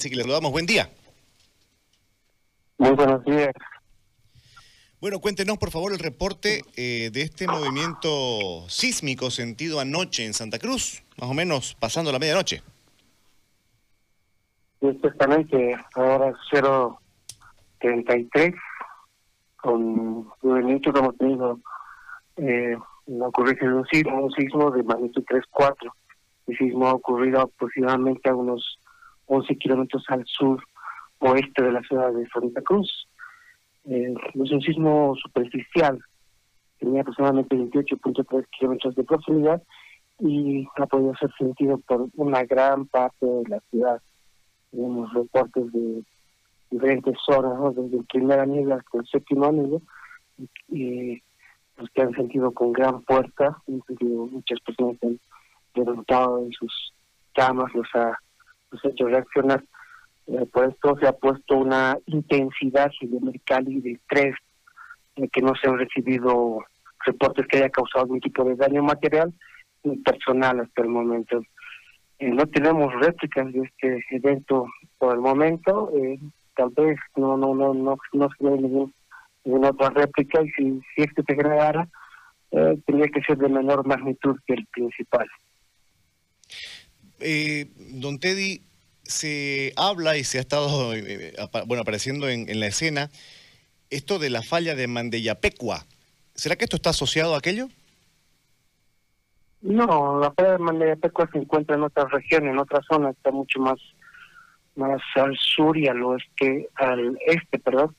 Así que le saludamos. Buen día. Muy buenos días. Bueno, cuéntenos por favor el reporte eh, de este movimiento sísmico sentido anoche en Santa Cruz, más o menos pasando la medianoche. Exactamente, ahora 0.33, con movimiento que hemos tenido eh, la ocurrencia de un sismo, un sismo de magnitud 3.4. El sismo ha ocurrido aproximadamente a unos 11 kilómetros al sur oeste de la ciudad de Santa Cruz. Eh, es un sismo superficial, tenía aproximadamente 28.3 kilómetros de profundidad y ha podido ser sentido por una gran parte de la ciudad. Tenemos reportes de diferentes zonas, desde el primer anillo hasta el séptimo anillo, y los que han sentido con gran fuerza, muchas personas han levantado en sus camas, los ha pues, hecho reaccionar. Eh, por esto se ha puesto una intensidad geomerical y de estrés, eh, que no se han recibido reportes que haya causado algún tipo de daño material ni personal hasta el momento. Eh, no tenemos réplicas de este evento por el momento, tal vez no no no no no se ve ninguna otra réplica y si, si este se generara, tendría que ser de menor magnitud que el principal. Eh, don Teddy, se habla y se ha estado eh, bueno, apareciendo en, la escena esto de la falla de Mandeyapecua. ¿Será que esto está asociado a aquello? No, la falla de Mandeyapecua se encuentra en otra región, en otra zona, está mucho más más al sur y al oeste, al este, perdón,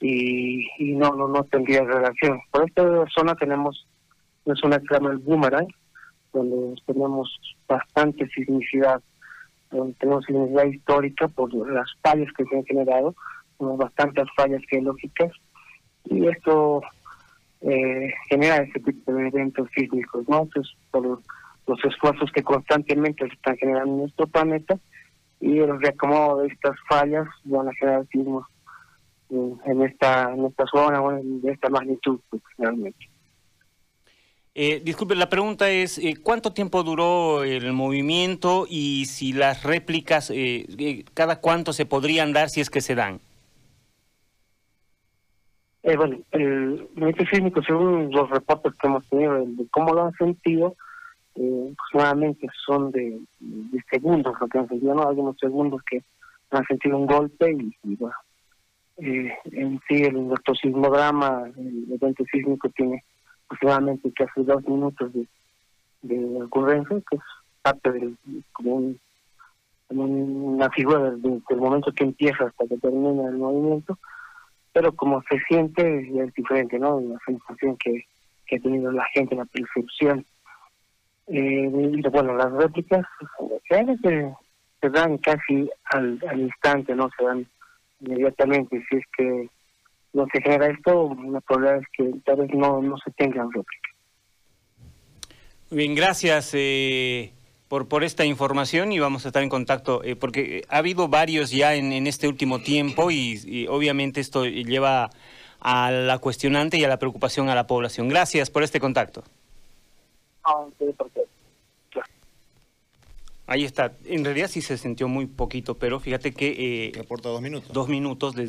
y, y no, no, no tendría relación. Por esta zona tenemos una zona que se llama el Boomerang, donde tenemos bastante sismicidad, donde tenemos sismicidad histórica por las fallas que se han generado, tenemos bastantes fallas geológicas, y esto eh, genera ese tipo de eventos sísmicos, ¿no? Entonces, por los esfuerzos que constantemente se están generando en nuestro planeta, y el reacomodo de estas fallas van a generar sismos en, esta en esta zona, de esta magnitud, pues, realmente. Eh, disculpe, la pregunta es, eh, ¿cuánto tiempo duró el movimiento y si las réplicas, eh, eh, cada cuánto se podrían dar si es que se dan? bueno, el movimiento sísmico, según los reportes que hemos tenido de cómo lo han sentido, aproximadamente son de, segundos lo que han sentido, ¿no? Algunos segundos que han sentido un golpe y, bueno, en sí el sismograma, el evento sísmico tiene aproximadamente casi dos minutos de, de ocurrencia, que es parte del, como, una figura del, momento que empieza hasta que termina el movimiento, pero como se siente es diferente, ¿no? La sensación que, que ha tenido la gente, la percepción. Eh, bueno, las réplicas se, se dan casi al, al instante, ¿no? Se dan inmediatamente, si es que no se genera esto, la probabilidad es que tal vez no, no se tengan réplica. Bien, gracias eh, por, por esta información y vamos a estar en contacto, eh, porque ha habido varios ya en, en este último tiempo y, obviamente esto lleva a la cuestionante y a la preocupación a la población. Gracias por este contacto. Ahí está. En realidad sí se sintió muy poquito, pero fíjate que... Eh, Reporta dos minutos. Dos minutos.